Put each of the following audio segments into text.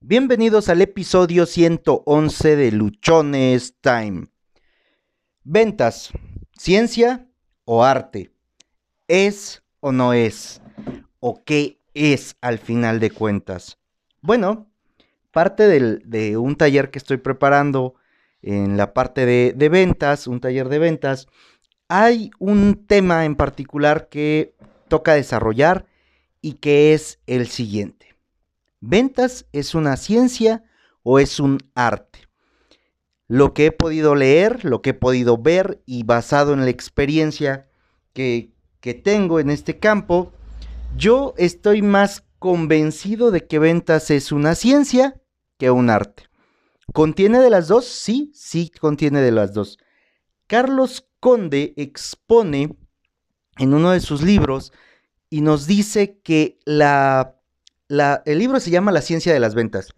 Bienvenidos al episodio 111 de Luchones Time. Ventas, ciencia o arte. ¿Es o no es? ¿O qué es al final de cuentas? Bueno, parte de un taller que estoy preparando en la parte de, de ventas, un taller de ventas, hay un tema en particular que toca desarrollar y que es el siguiente. ¿Ventas es una ciencia o es un arte? Lo que he podido leer, lo que he podido ver y basado en la experiencia que, que tengo en este campo, yo estoy más convencido de que ventas es una ciencia que un arte. ¿Contiene de las dos? Sí, sí, contiene de las dos. Carlos Conde expone en uno de sus libros y nos dice que la el libro se llama La ciencia de las ventas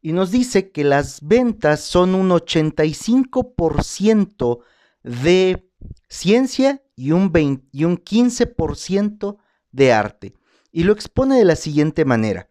y nos dice que las ventas son un 85% de ciencia y un, y un 15% de arte. Y lo expone de la siguiente manera.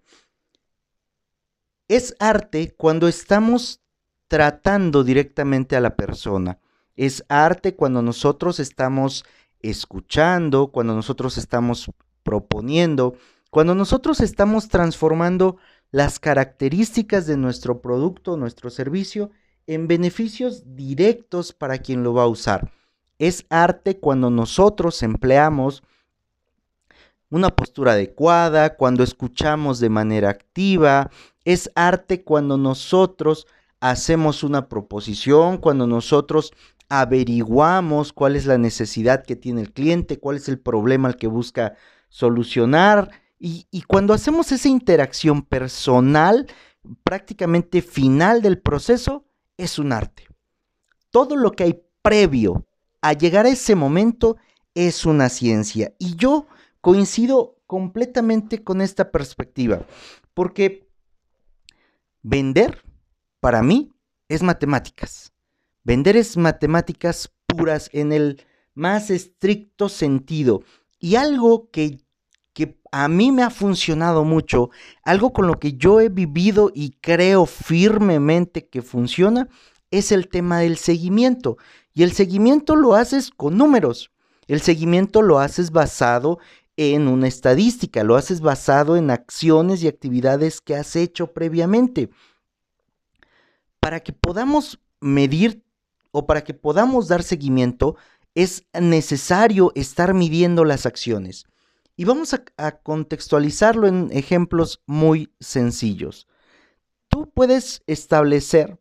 Es arte cuando estamos tratando directamente a la persona. Es arte cuando nosotros estamos escuchando, cuando nosotros estamos proponiendo, cuando nosotros estamos transformando las características de nuestro producto, nuestro servicio, en beneficios directos para quien lo va a usar. Es arte cuando nosotros empleamos una postura adecuada, cuando escuchamos de manera activa. Es arte cuando nosotros hacemos una proposición, cuando nosotros averiguamos cuál es la necesidad que tiene el cliente, cuál es el problema al que busca solucionar y, cuando hacemos esa interacción personal, prácticamente final del proceso, es un arte. Todo lo que hay previo a llegar a ese momento es una ciencia. Y yo coincido completamente con esta perspectiva, porque vender, para mí, es matemáticas. Vender es matemáticas puras en el más estricto sentido. Y algo que que a mí me ha funcionado mucho, algo con lo que yo he vivido y creo firmemente que funciona, es el tema del seguimiento. Y el seguimiento lo haces con números. El seguimiento lo haces basado en una estadística, lo haces basado en acciones y actividades que has hecho previamente. Para que podamos medir o para que podamos dar seguimiento, es necesario estar midiendo las acciones. Y vamos a, contextualizarlo en ejemplos muy sencillos. Tú puedes establecer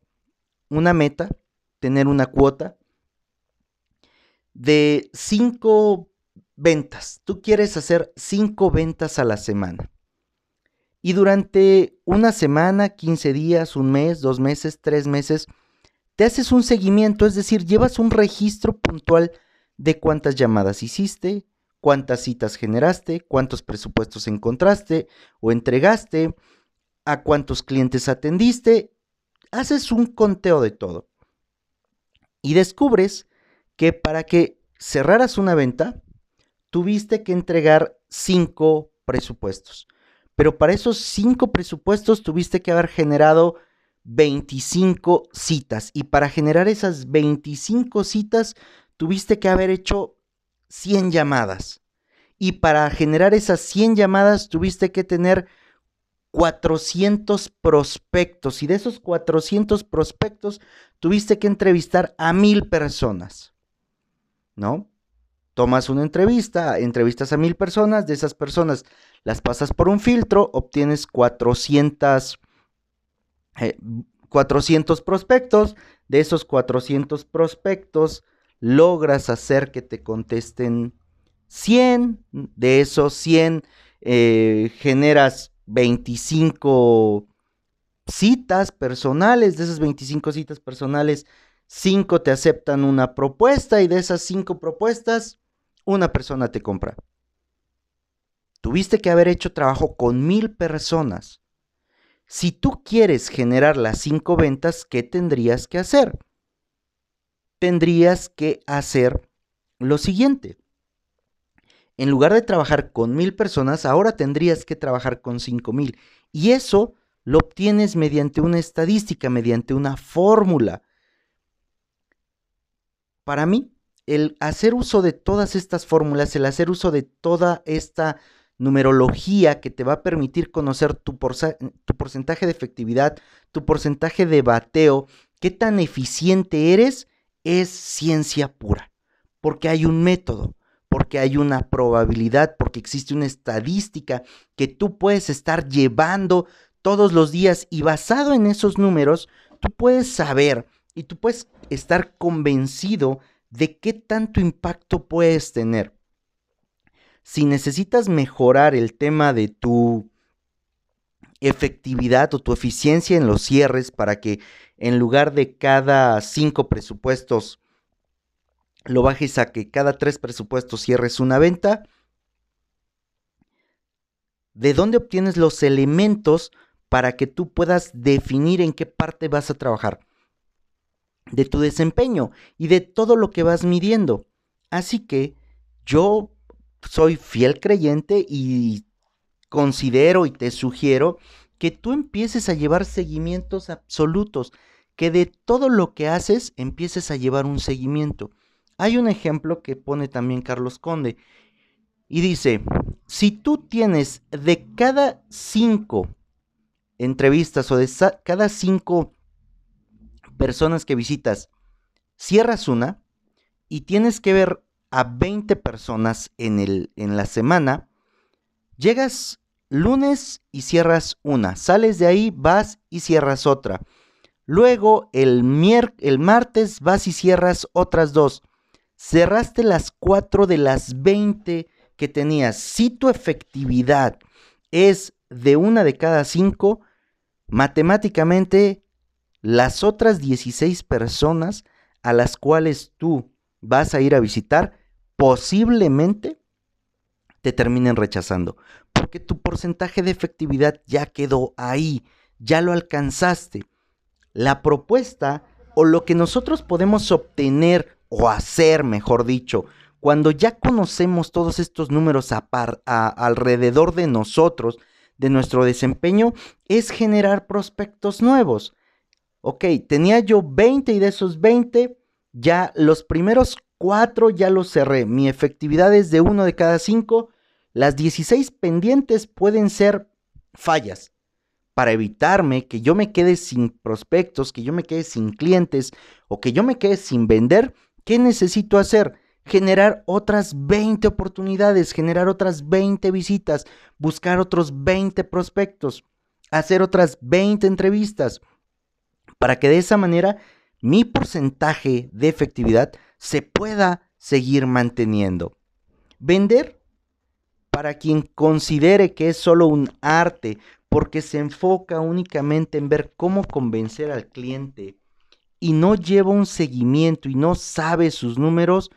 una meta, tener una cuota de cinco ventas. Tú quieres hacer cinco ventas a la semana. Y durante una semana, 15 días, un mes, dos meses, tres meses, te haces un seguimiento, es decir, llevas un registro puntual de cuántas llamadas hiciste, cuántas citas generaste, cuántos presupuestos encontraste o entregaste, a cuántos clientes atendiste, haces un conteo de todo. Y descubres que para que cerraras una venta, tuviste que entregar cinco presupuestos. Pero para esos cinco presupuestos tuviste que haber generado 25 citas. Y para generar esas 25 citas, tuviste que haber hecho 100 llamadas. Y para generar esas 100 llamadas tuviste que tener 400 prospectos. Y de esos 400 prospectos tuviste que entrevistar a mil personas. ¿No? Tomas una entrevista, entrevistas a mil personas, de esas personas las pasas por un filtro, obtienes 400, 400 eh, prospectos, de esos 400 prospectos logras hacer que te contesten 100, de esos 100 eh, generas 25 citas personales, de esas 25 citas personales, 5 te aceptan una propuesta y de esas 5 propuestas, una persona te compra. Tuviste que haber hecho trabajo con mil personas. Si tú quieres generar las 5 ventas, ¿qué tendrías que hacer? Tendrías que hacer lo siguiente. En lugar de trabajar con mil personas, ahora tendrías que trabajar con cinco mil. Y eso lo obtienes mediante una estadística, mediante una fórmula. Para mí, el hacer uso de todas estas fórmulas, el hacer uso de toda esta numerología que te va a permitir conocer tu, porcentaje de efectividad, tu porcentaje de bateo, qué tan eficiente eres, es ciencia pura, porque hay un método, porque hay una probabilidad, porque existe una estadística que tú puedes estar llevando todos los días y basado en esos números, tú puedes saber y tú puedes estar convencido de qué tanto impacto puedes tener. Si necesitas mejorar el tema de tu efectividad o tu eficiencia en los cierres para que en lugar de cada cinco presupuestos lo bajes a que cada tres presupuestos cierres una venta, ¿de dónde obtienes los elementos para que tú puedas definir en qué parte vas a trabajar de tu desempeño y de todo lo que vas midiendo. Así que yo soy fiel creyente y considero y te sugiero que tú empieces a llevar seguimientos absolutos, que de todo lo que haces empieces a llevar un seguimiento. Hay un ejemplo que pone también Carlos Conde y dice, si tú tienes de cada cinco entrevistas o de cada cinco personas que visitas, cierras una y tienes que ver a 20 personas en, el, en la semana, llegas lunes y cierras una, sales de ahí, vas y cierras otra. Luego el, el martes vas y cierras otras dos. Cerraste las cuatro de las 20 que tenías. Si tu efectividad es de una de cada cinco, matemáticamente las otras 16 personas a las cuales tú vas a ir a visitar posiblemente te terminen rechazando, porque tu porcentaje de efectividad ya quedó ahí, ya lo alcanzaste. La propuesta o lo que nosotros podemos obtener o hacer, mejor dicho, cuando ya conocemos todos estos números alrededor de nosotros, de nuestro desempeño es generar prospectos nuevos. Ok, tenía yo 20 y de esos 20, ya los primeros 4 ya los cerré. Mi efectividad es de 1 de cada 5. Las 16 pendientes pueden ser fallas para evitarme que yo me quede sin prospectos, que yo me quede sin clientes o que yo me quede sin vender. ¿Qué necesito hacer? generar otras 20 oportunidades, generar otras 20 visitas, buscar otros 20 prospectos, hacer otras 20 entrevistas, para que de esa manera mi porcentaje de efectividad se pueda seguir manteniendo. Vender, para quien considere que es solo un arte, porque se enfoca únicamente en ver cómo convencer al cliente y no lleva un seguimiento y no sabe sus números,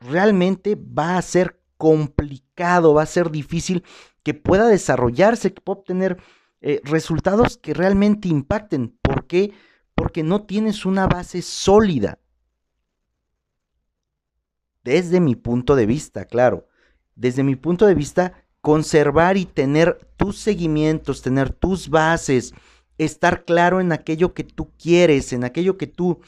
realmente va a ser complicado, va a ser difícil que pueda desarrollarse, que pueda obtener eh, resultados que realmente impacten. ¿Por qué? Porque no tienes una base sólida. Desde mi punto de vista, claro. Desde mi punto de vista, conservar y tener tus seguimientos, tener tus bases, estar claro en aquello que tú quieres, en aquello que tú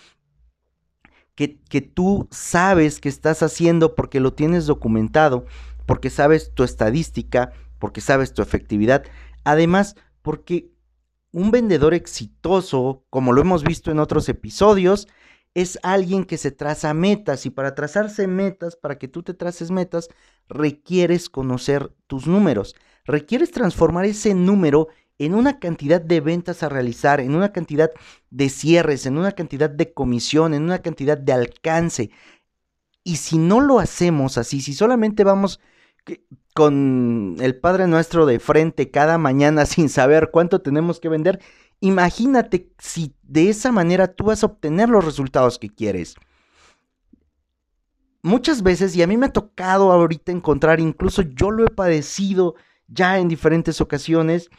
que, tú sabes que estás haciendo porque lo tienes documentado, porque sabes tu estadística, porque sabes tu efectividad. Además, porque un vendedor exitoso, como lo hemos visto en otros episodios, es alguien que se traza metas y para trazarse metas, para que tú te traces metas, requieres conocer tus números, requieres transformar ese número en una cantidad de ventas a realizar, en una cantidad de cierres, en una cantidad de comisión, en una cantidad de alcance. Y si no lo hacemos así, si solamente vamos con el Padre Nuestro de frente cada mañana sin saber cuánto tenemos que vender, imagínate si de esa manera tú vas a obtener los resultados que quieres. Muchas veces, y a mí me ha tocado ahorita encontrar, incluso yo lo he padecido ya en diferentes ocasiones,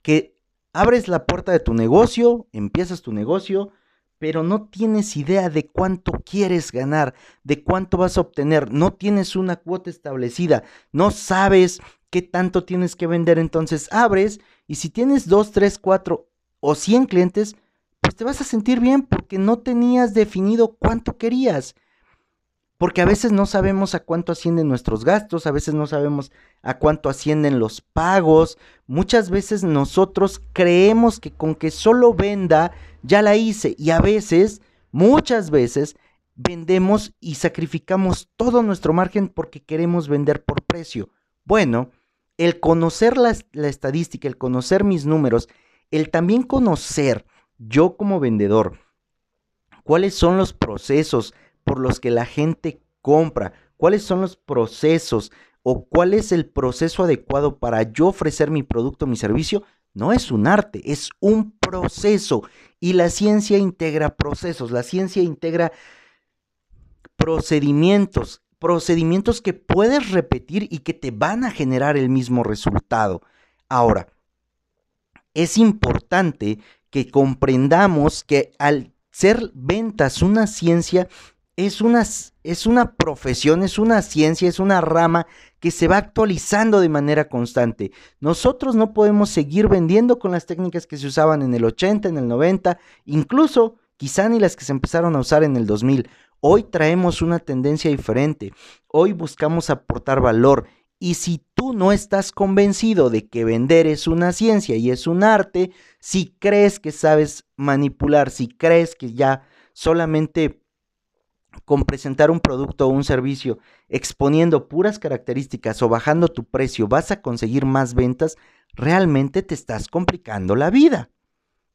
que abres la puerta de tu negocio, empiezas tu negocio, pero no tienes idea de cuánto quieres ganar, de cuánto vas a obtener, no tienes una cuota establecida, no sabes qué tanto tienes que vender, entonces abres y si tienes 2, 3, 4 o 100 clientes, pues te vas a sentir bien porque no tenías definido cuánto querías. Porque a veces no sabemos a cuánto ascienden nuestros gastos, a veces no sabemos a cuánto ascienden los pagos. Muchas veces nosotros creemos que con que solo venda ya la hice y a veces, muchas veces, vendemos y sacrificamos todo nuestro margen porque queremos vender por precio. Bueno, el conocer la, la estadística, el conocer mis números, el también conocer yo como vendedor cuáles son los procesos por los que la gente compra, cuáles son los procesos o cuál es el proceso adecuado para yo ofrecer mi producto mi servicio, no es un arte, es un proceso. Y la ciencia integra procesos, la ciencia integra procedimientos, procedimientos que puedes repetir y que te van a generar el mismo resultado. Ahora, es importante que comprendamos que al ser ventas una ciencia, es una, es una profesión, es una ciencia, es una rama que se va actualizando de manera constante. Nosotros no podemos seguir vendiendo con las técnicas que se usaban en el 80, en el 90, incluso quizá ni las que se empezaron a usar en el 2000. Hoy traemos una tendencia diferente. Hoy buscamos aportar valor. Y si tú no estás convencido de que vender es una ciencia y es un arte, si crees que sabes manipular, si crees que ya solamente con presentar un producto o un servicio exponiendo puras características o bajando tu precio vas a conseguir más ventas, realmente te estás complicando la vida.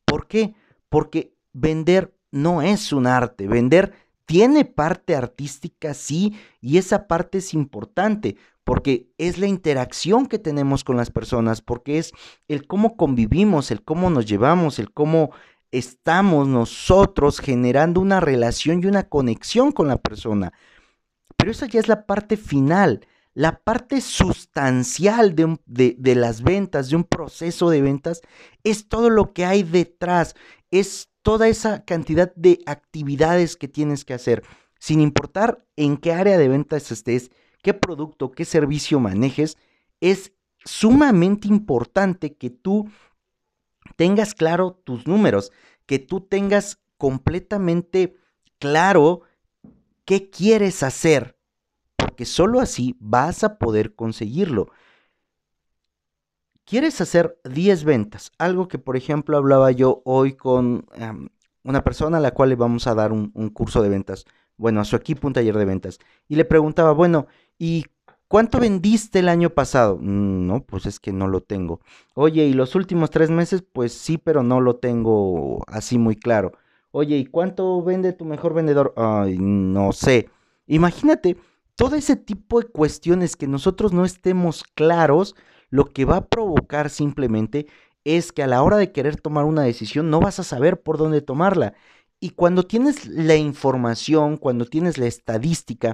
¿Por qué? Porque vender no es un arte, vender tiene parte artística, sí, y esa parte es importante porque es la interacción que tenemos con las personas, porque es el cómo convivimos, el cómo nos llevamos, el cómo estamos nosotros generando una relación y una conexión con la persona. Pero esa ya es la parte final, la parte sustancial de, de, las ventas, de un proceso de ventas, es todo lo que hay detrás, es toda esa cantidad de actividades que tienes que hacer, sin importar en qué área de ventas estés, qué producto, qué servicio manejes, es sumamente importante que tú tengas claro tus números, que tú tengas completamente claro qué quieres hacer, porque solo así vas a poder conseguirlo. Quieres hacer 10 ventas, algo que por ejemplo hablaba yo hoy con una persona a la cual le vamos a dar un, un curso de ventas, bueno, a su equipo un taller de ventas, y le preguntaba, bueno, ¿y ¿Cuánto vendiste el año pasado? Mm, no, pues es que no lo tengo. Oye, ¿y los últimos tres meses? Pues sí, pero no lo tengo así muy claro. Oye, ¿y cuánto vende tu mejor vendedor? Ay, no sé. Imagínate, todo ese tipo de cuestiones que nosotros no estemos claros, lo que va a provocar simplemente es que a la hora de querer tomar una decisión no vas a saber por dónde tomarla. Y cuando tienes la información, cuando tienes la estadística,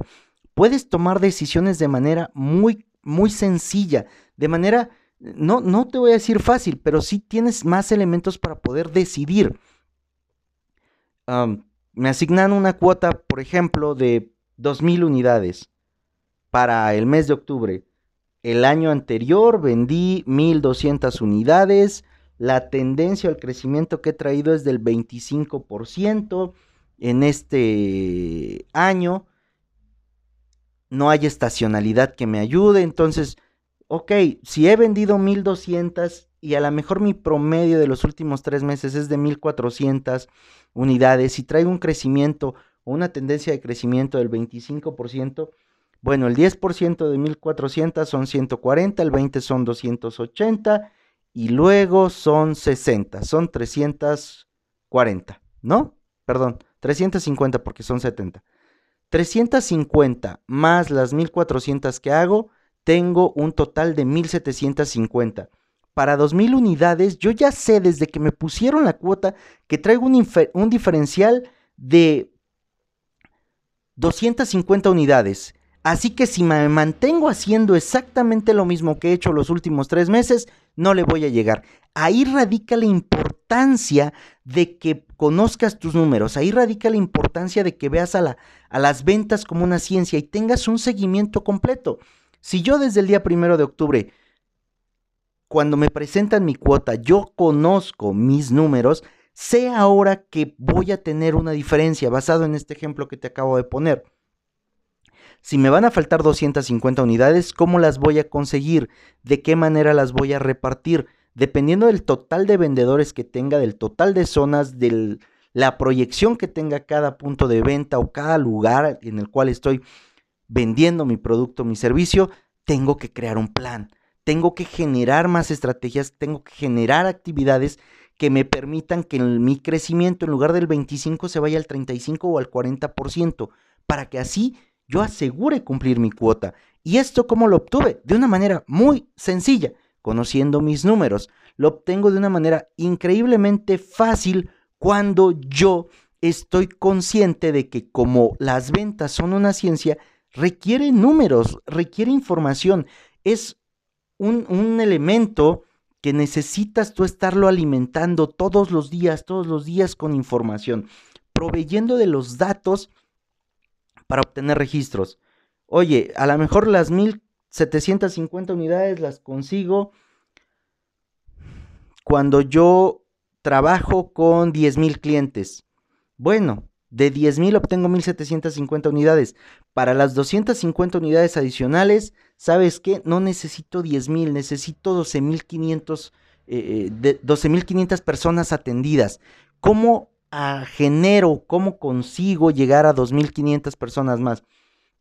puedes tomar decisiones de manera muy, muy sencilla, de manera, no, no te voy a decir fácil, pero sí tienes más elementos para poder decidir. me asignan una cuota, por ejemplo, de 2.000 unidades para el mes de octubre. El año anterior vendí 1.200 unidades. La tendencia al crecimiento que he traído es del 25% en este año no hay estacionalidad que me ayude, entonces, ok, si he vendido 1200 y a lo mejor mi promedio de los últimos tres meses es de 1400 unidades y traigo un crecimiento o una tendencia de crecimiento del 25%, bueno, el 10% de 1400 son 140, el 20 son 280 y luego son 60, son 340, ¿no? Perdón, 350 porque son 70. 350 más las 1400 que hago, tengo un total de 1750. Para 2000 unidades, yo ya sé desde que me pusieron la cuota que traigo un, un diferencial de 250 unidades. Así que si me mantengo haciendo exactamente lo mismo que he hecho los últimos tres meses, no le voy a llegar. Ahí radica la importancia de que conozcas tus números, ahí radica la importancia de que veas a, la, a las ventas como una ciencia y tengas un seguimiento completo. Si yo desde el día primero de octubre cuando me presentan mi cuota, yo conozco mis números, sé ahora que voy a tener una diferencia basado en este ejemplo que te acabo de poner. Si me van a faltar 250 unidades, ¿cómo las voy a conseguir? ¿De qué manera las voy a repartir? Dependiendo del total de vendedores que tenga, del total de zonas, de la proyección que tenga cada punto de venta o cada lugar en el cual estoy vendiendo mi producto, mi servicio, tengo que crear un plan. Tengo que generar más estrategias, tengo que generar actividades que me permitan que mi crecimiento en lugar del 25 se vaya al 35 o al 40%, para que así yo asegure cumplir mi cuota. ¿Y esto cómo lo obtuve? De una manera muy sencilla, conociendo mis números. Lo obtengo de una manera increíblemente fácil cuando yo estoy consciente de que como las ventas son una ciencia, requiere números, requiere información. Es un, un elemento que necesitas tú estarlo alimentando todos los días, todos los días con información, proveyendo de los datos para obtener registros. Oye, a lo mejor las 1750 unidades las consigo cuando yo trabajo con 10.000 clientes. Bueno, de 10.000 obtengo 1.750 unidades. Para las 250 unidades adicionales, ¿sabes qué? No necesito 10.000, necesito 12.500 eh, eh personas atendidas. ¿Cómo ah, genero, cómo consigo llegar a 2.500 personas más?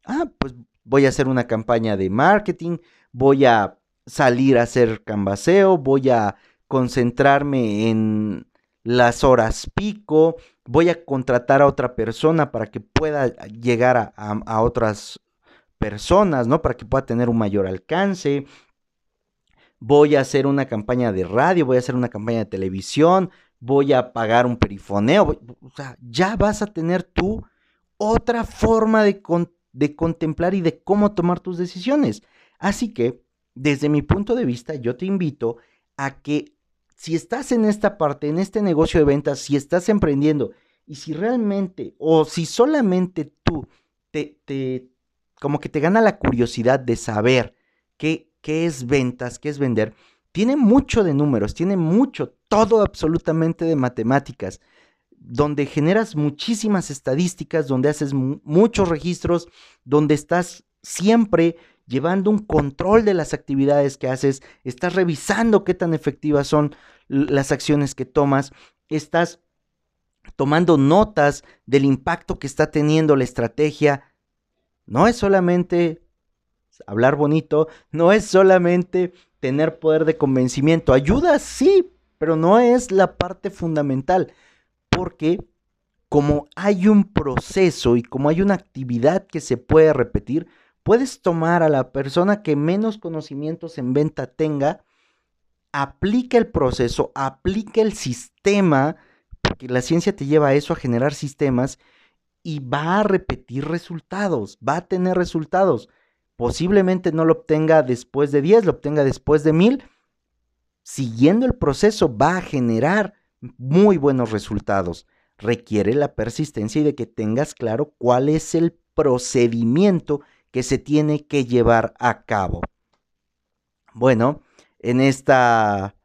Ah, pues voy a hacer una campaña de marketing, voy a salir a hacer canvaseo, voy a concentrarme en las horas pico, voy a contratar a otra persona para que pueda llegar a, otras personas, ¿no? Para que pueda tener un mayor alcance. Voy a hacer una campaña de radio, voy a hacer una campaña de televisión, voy a pagar un perifoneo. o sea, ya vas a tener tú otra forma de, de contemplar y de cómo tomar tus decisiones. Así que, desde mi punto de vista, yo te invito a que si estás en esta parte, en este negocio de ventas, si estás emprendiendo y si realmente o si solamente tú te, te como que te gana la curiosidad de saber qué, qué es ventas, qué es vender, tiene mucho de números, tiene mucho, todo absolutamente de matemáticas, donde generas muchísimas estadísticas, donde haces muchos registros, donde estás siempre llevando un control de las actividades que haces, estás revisando qué tan efectivas son las acciones que tomas, estás tomando notas del impacto que está teniendo la estrategia. No es solamente hablar bonito, no es solamente tener poder de convencimiento. Ayuda, sí, pero no es la parte fundamental, porque como hay un proceso y como hay una actividad que se puede repetir, puedes tomar a la persona que menos conocimientos en venta tenga aplica el proceso, aplica el sistema, porque la ciencia te lleva a eso, a generar sistemas, y va a repetir resultados, va a tener resultados. Posiblemente no lo obtenga después de 10, lo obtenga después de 1000. Siguiendo el proceso va a generar muy buenos resultados. Requiere la persistencia y de que tengas claro cuál es el procedimiento que se tiene que llevar a cabo. Bueno, en, esta,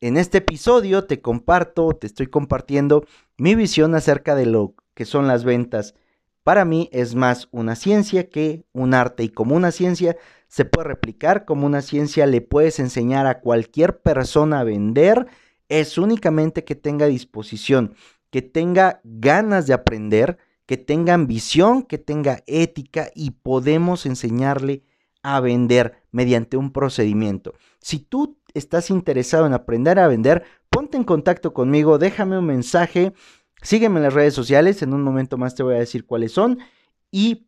en este episodio te comparto, te estoy compartiendo mi visión acerca de lo que son las ventas. Para mí es más una ciencia que un arte y como una ciencia se puede replicar, como una ciencia le puedes enseñar a cualquier persona a vender, es únicamente que tenga disposición, que tenga ganas de aprender, que tenga ambición, que tenga ética y podemos enseñarle a vender mediante un procedimiento. Si tú estás interesado en aprender a vender, ponte en contacto conmigo, déjame un mensaje, sígueme en las redes sociales, en un momento más te voy a decir cuáles son y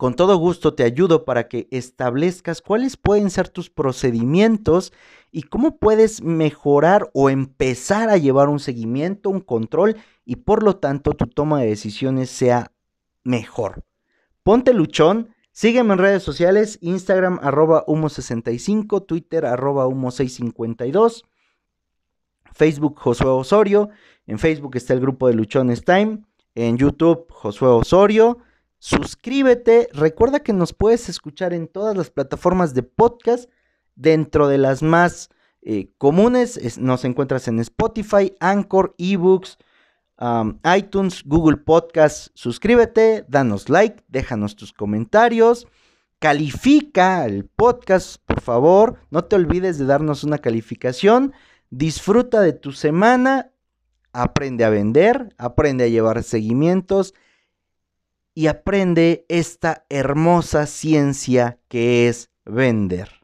con todo gusto te ayudo para que establezcas cuáles pueden ser tus procedimientos y cómo puedes mejorar o empezar a llevar un seguimiento, un control y por lo tanto tu toma de decisiones sea mejor. Ponte luchón, Sígueme en redes sociales, Instagram arroba humo65, Twitter arroba humo652, Facebook Josué Osorio, en Facebook está el grupo de Luchones Time, en YouTube Josué Osorio. Suscríbete, recuerda que nos puedes escuchar en todas las plataformas de podcast, dentro de las más eh, comunes. nos encuentras en Spotify, Anchor, eBooks, iTunes, Google Podcast. Suscríbete, danos like, déjanos tus comentarios. Califica el podcast, por favor. No te olvides de darnos una calificación. Disfruta de tu semana. Aprende a vender, aprende a llevar seguimientos y aprende esta hermosa ciencia que es vender.